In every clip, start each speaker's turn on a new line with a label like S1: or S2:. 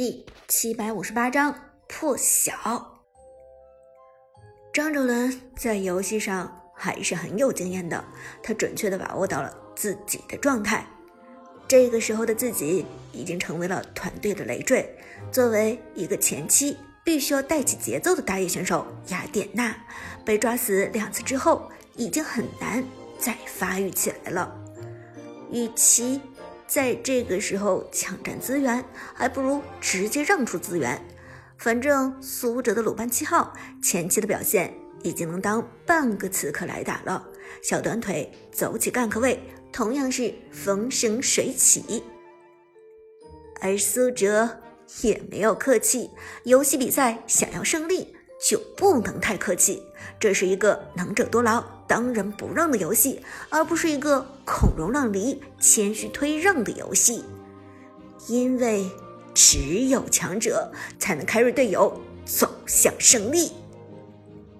S1: 第七百五十八章破晓。张哲伦在游戏上还是很有经验的，他准确的把握到了自己的状态。这个时候的自己已经成为了团队的累赘。作为一个前期必须要带起节奏的打野选手，雅典娜被抓死两次之后，已经很难再发育起来了。与其在这个时候抢占资源，还不如直接让出资源。反正苏哲的鲁班七号前期的表现已经能当半个刺客来打了，小短腿走起干克位同样是风生水起。而苏哲也没有客气，游戏比赛想要胜利就不能太客气，这是一个能者多劳。当仁不让的游戏，而不是一个孔融让梨、谦虚推让的游戏。因为只有强者才能开瑞队友走向胜利，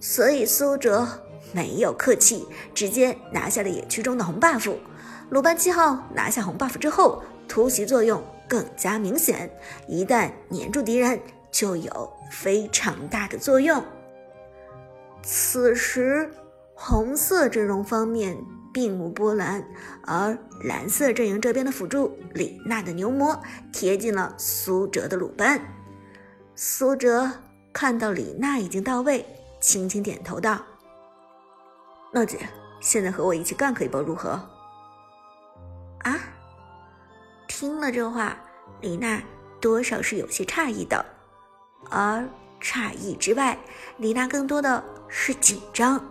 S1: 所以苏哲没有客气，直接拿下了野区中的红 buff。鲁班七号拿下红 buff 之后，突袭作用更加明显，一旦黏住敌人，就有非常大的作用。此时。红色阵容方面并无波澜，而蓝色阵营这边的辅助李娜的牛魔贴近了苏哲的鲁班。苏哲看到李娜已经到位，轻轻点头道：“娜姐，现在和我一起干可以不如何？”啊！听了这话，李娜多少是有些诧异的，而诧异之外，李娜更多的是紧张。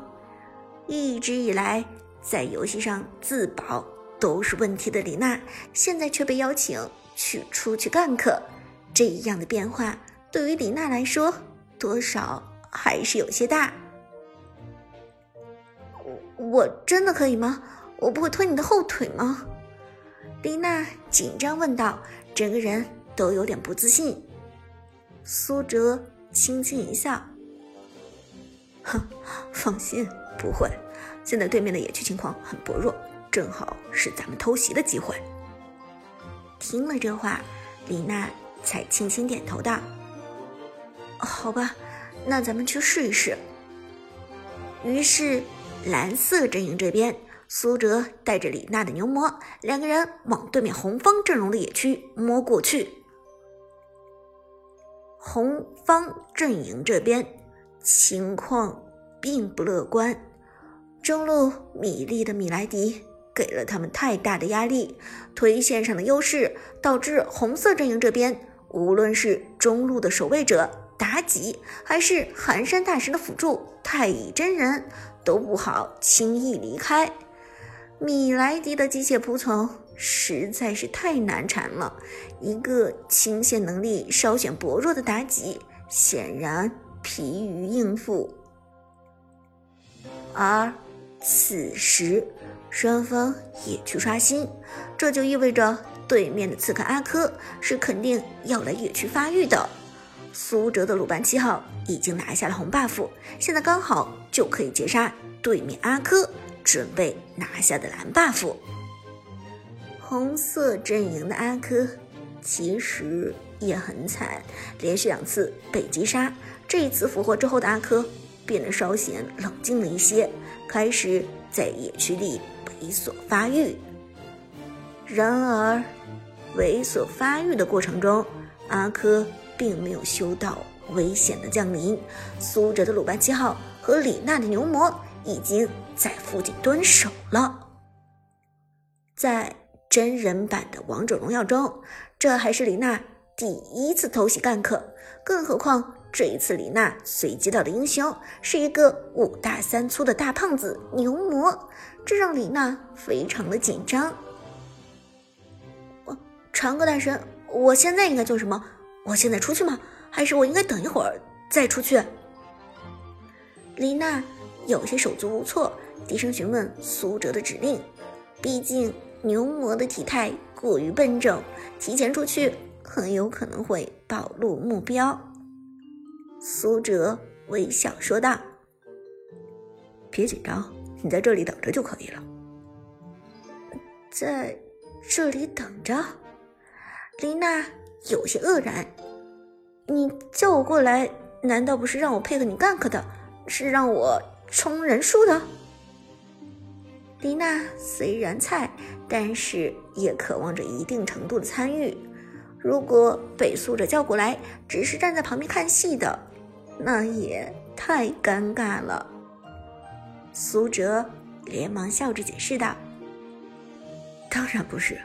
S1: 一直以来在游戏上自保都是问题的李娜，现在却被邀请去出去干客，这样的变化对于李娜来说，多少还是有些大。我我真的可以吗？我不会拖你的后腿吗？李娜紧张问道，整个人都有点不自信。苏哲轻轻一笑，哼，放心。不会，现在对面的野区情况很薄弱，正好是咱们偷袭的机会。听了这话，李娜才轻轻点头道：“好吧，那咱们去试一试。”于是，蓝色阵营这边，苏哲带着李娜的牛魔，两个人往对面红方阵容的野区摸过去。红方阵营这边情况并不乐观。中路米粒的米莱迪给了他们太大的压力，推线上的优势导致红色阵营这边无论是中路的守卫者妲己，还是寒山大神的辅助太乙真人，都不好轻易离开。米莱迪的机械仆从实在是太难缠了，一个清线能力稍显薄弱的妲己显然疲于应付，而。此时，双方也去刷新，这就意味着对面的刺客阿珂是肯定要来野区发育的。苏哲的鲁班七号已经拿下了红 buff，现在刚好就可以截杀对面阿珂准备拿下的蓝 buff。红色阵营的阿珂其实也很惨，连续两次被击杀，这一次复活之后的阿珂变得稍显冷静了一些。开始在野区里猥琐发育，然而猥琐发育的过程中，阿珂并没有嗅到危险的降临。苏哲的鲁班七号和李娜的牛魔已经在附近蹲守了。在真人版的王者荣耀中，这还是李娜第一次偷袭干克，更何况。这一次，李娜随机到的英雄是一个五大三粗的大胖子牛魔，这让李娜非常的紧张。我长歌大神，我现在应该做什么？我现在出去吗？还是我应该等一会儿再出去？李娜有些手足无措，低声询问苏哲的指令。毕竟牛魔的体态过于笨重，提前出去很有可能会暴露目标。苏哲微笑说道：“别紧张，你在这里等着就可以了。”在这里等着，丽娜有些愕然，你叫我过来，难道不是让我配合你 gank 的，是让我充人数的？丽娜虽然菜，但是也渴望着一定程度的参与。如果被苏哲叫过来，只是站在旁边看戏的，那也太尴尬了。苏哲连忙笑着解释道：“
S2: 当然不是，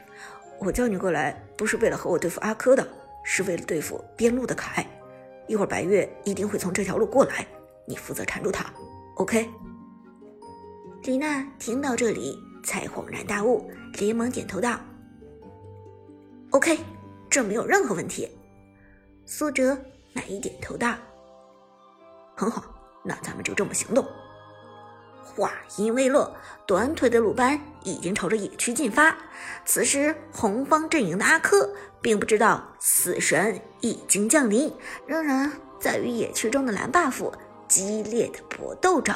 S2: 我叫你过来不是为了和我对付阿珂的，是为了对付边路的凯。一会儿白月一定会从这条路过来，你负责缠住他，OK？”
S1: 李娜听到这里才恍然大悟，连忙点头道：“OK，这没有任何问题。”苏哲满意点头道：“
S2: 很好，那咱们就这么行动。”
S1: 话音未落，短腿的鲁班已经朝着野区进发。此时，红方阵营的阿珂并不知道死神已经降临，仍然在与野区中的蓝 buff 激烈的搏斗着。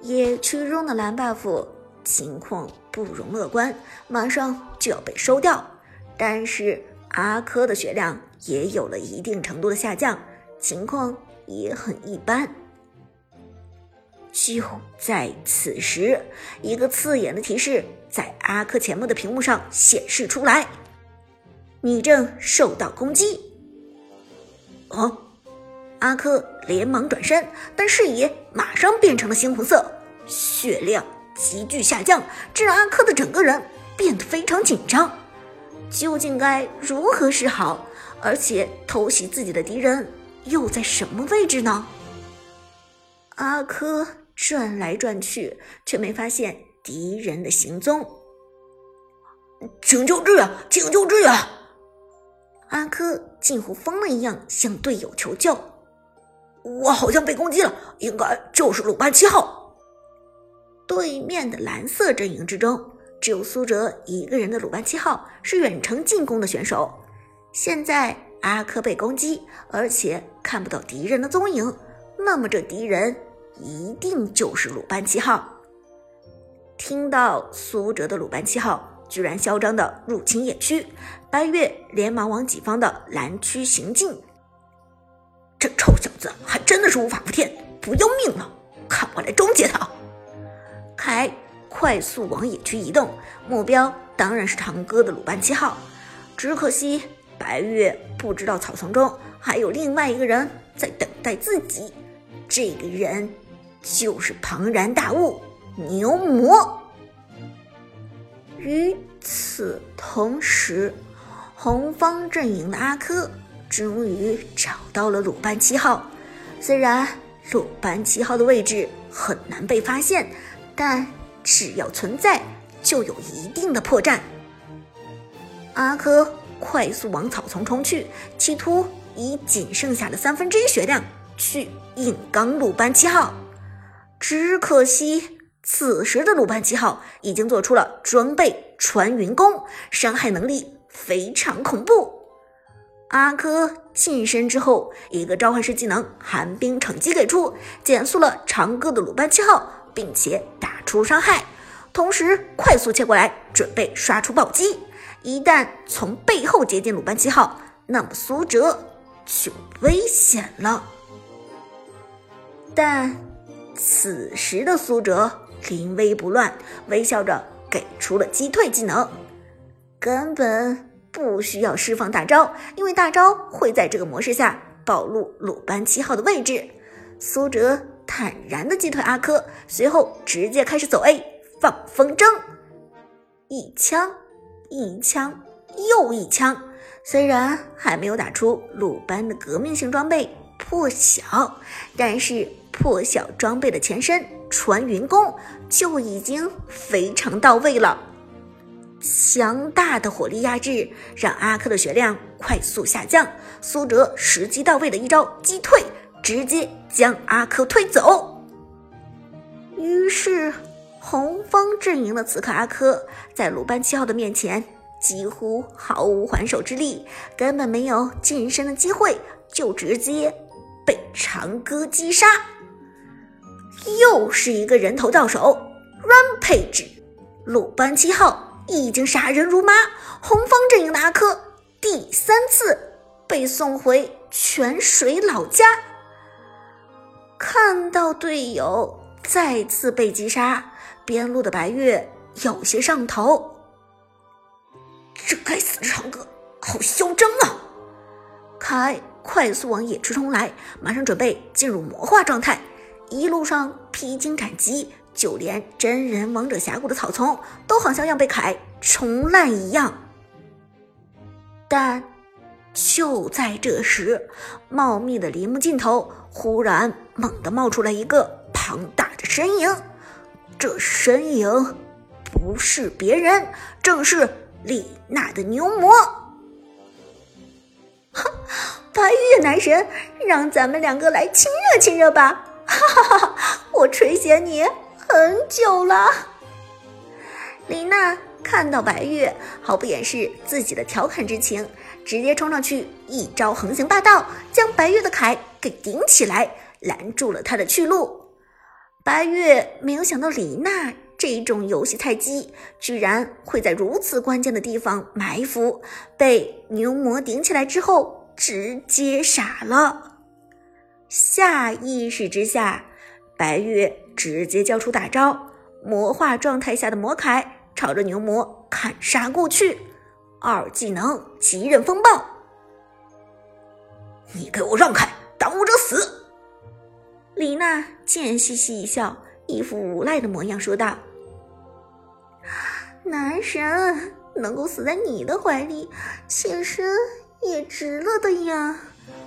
S1: 野区中的蓝 buff 情况不容乐观，马上就要被收掉。但是阿珂的血量也有了一定程度的下降，情况也很一般。就在此时，一个刺眼的提示在阿珂前面的屏幕上显示出来：“你正受到攻击。”
S2: 哦！
S1: 阿珂连忙转身，但视野马上变成了猩红色，血量急剧下降，这让阿珂的整个人变得非常紧张。究竟该如何是好？而且偷袭自己的敌人又在什么位置呢？阿珂转来转去，却没发现敌人的行踪。
S2: 请求支援！请求支援！
S1: 阿珂近乎疯了一样向队友求救。
S2: 我好像被攻击了，应该就是鲁班七号。
S1: 对面的蓝色阵营之中，只有苏哲一个人的鲁班七号是远程进攻的选手。现在阿珂被攻击，而且看不到敌人的踪影，那么这敌人一定就是鲁班七号。听到苏哲的鲁班七号居然嚣张的入侵野区，白月连忙往己方的蓝区行进。
S2: 这臭小子还真的是无法无天，不要命了！看我来终结他！
S1: 凯快速往野区移动，目标当然是长歌的鲁班七号。只可惜白月不知道草丛中还有另外一个人在等待自己，这个人就是庞然大物牛魔。与此同时，红方阵营的阿珂。终于找到了鲁班七号，虽然鲁班七号的位置很难被发现，但只要存在，就有一定的破绽。阿珂快速往草丛冲去，企图以仅剩下的三分之一血量去硬刚鲁班七号。只可惜，此时的鲁班七号已经做出了装备穿云弓，伤害能力非常恐怖。阿珂近身之后，一个召唤师技能寒冰惩击给出，减速了长歌的鲁班七号，并且打出伤害，同时快速切过来，准备刷出暴击。一旦从背后接近鲁班七号，那么苏哲就危险了。但此时的苏哲临危不乱，微笑着给出了击退技能，根本。不需要释放大招，因为大招会在这个模式下暴露鲁班七号的位置。苏哲坦然的击退阿珂，随后直接开始走 A 放风筝，一枪一枪又一枪。虽然还没有打出鲁班的革命性装备破晓，但是破晓装备的前身传云弓就已经非常到位了。强大的火力压制让阿珂的血量快速下降，苏哲时机到位的一招击退，直接将阿珂推走。于是，红方阵营的刺客阿珂在鲁班七号的面前几乎毫无还手之力，根本没有近身的机会，就直接被长歌击杀。又是一个人头到手，Rampage，鲁班七号。已经杀人如麻，红方阵营的阿珂第三次被送回泉水老家。看到队友再次被击杀，边路的白月有些上头。
S2: 这该死的长歌，好嚣张啊！
S1: 凯快速往野区冲来，马上准备进入魔化状态。一路上披荆斩棘，就连真人王者峡谷的草丛都好像要被凯冲烂一样。但就在这时，茂密的林木尽头忽然猛地冒出来一个庞大的身影。这身影不是别人，正是李娜的牛魔。哈，白月男神，让咱们两个来亲热亲热吧！哈哈哈，我垂涎你很久了。李娜看到白月，毫不掩饰自己的调侃之情，直接冲上去，一招横行霸道，将白月的铠给顶起来，拦住了他的去路。白月没有想到李娜这种游戏菜鸡，居然会在如此关键的地方埋伏，被牛魔顶起来之后，直接傻了。下意识之下，白月直接交出大招，魔化状态下的魔铠朝着牛魔砍杀过去。二技能极刃风暴，
S2: 你给我让开，挡我者死！
S1: 李娜贱兮兮一笑，一副无赖的模样说道：“男神能够死在你的怀里，妾身也值了的呀。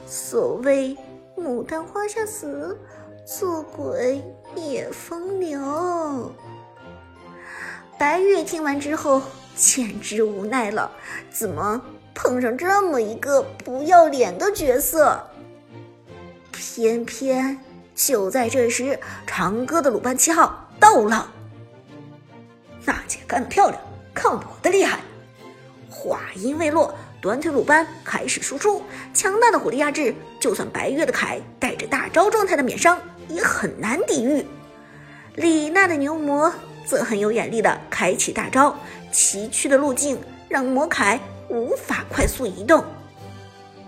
S1: 所谓……”牡丹花下死，做鬼也风流。白月听完之后，简直无奈了，怎么碰上这么一个不要脸的角色？偏偏就在这时，长歌的鲁班七号到了。
S2: 娜姐干得漂亮，看我的厉害！
S1: 话音未落。短腿鲁班开始输出，强大的火力压制，就算白月的铠带着大招状态的免伤也很难抵御。李娜的牛魔则很有眼力的开启大招，崎岖的路径让魔铠无法快速移动。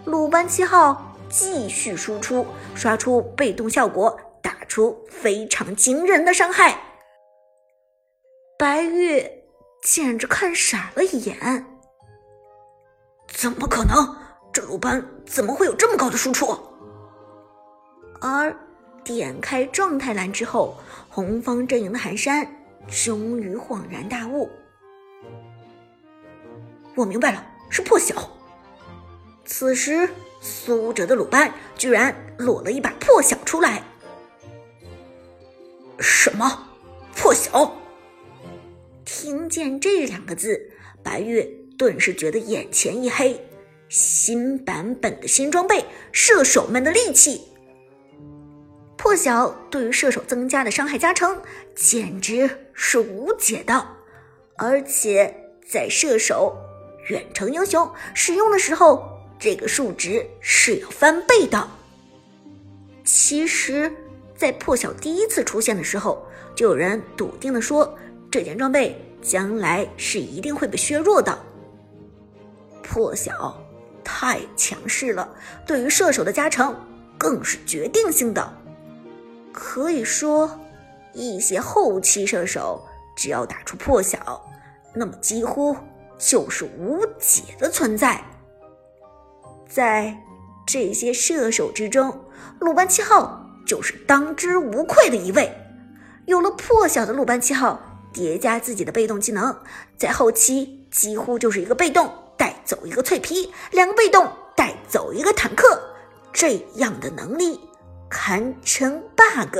S1: 鲁班七号继续输出，刷出被动效果，打出非常惊人的伤害。白月简直看傻了眼。
S2: 怎么可能？这鲁班怎么会有这么高的输出？
S1: 而点开状态栏之后，红方阵营的寒山终于恍然大悟：“
S2: 我明白了，是破晓。”
S1: 此时，苏哲的鲁班居然裸了一把破晓出来。
S2: 什么？破晓？
S1: 听见这两个字，白月。顿时觉得眼前一黑，新版本的新装备，射手们的利器，破晓对于射手增加的伤害加成简直是无解的，而且在射手远程英雄使用的时候，这个数值是要翻倍的。其实，在破晓第一次出现的时候，就有人笃定的说，这件装备将来是一定会被削弱的。破晓太强势了，对于射手的加成更是决定性的。可以说，一些后期射手只要打出破晓，那么几乎就是无解的存在。在这些射手之中，鲁班七号就是当之无愧的一位。有了破晓的鲁班七号，叠加自己的被动技能，在后期几乎就是一个被动。带走一个脆皮，两个被动带走一个坦克，这样的能力堪称 bug。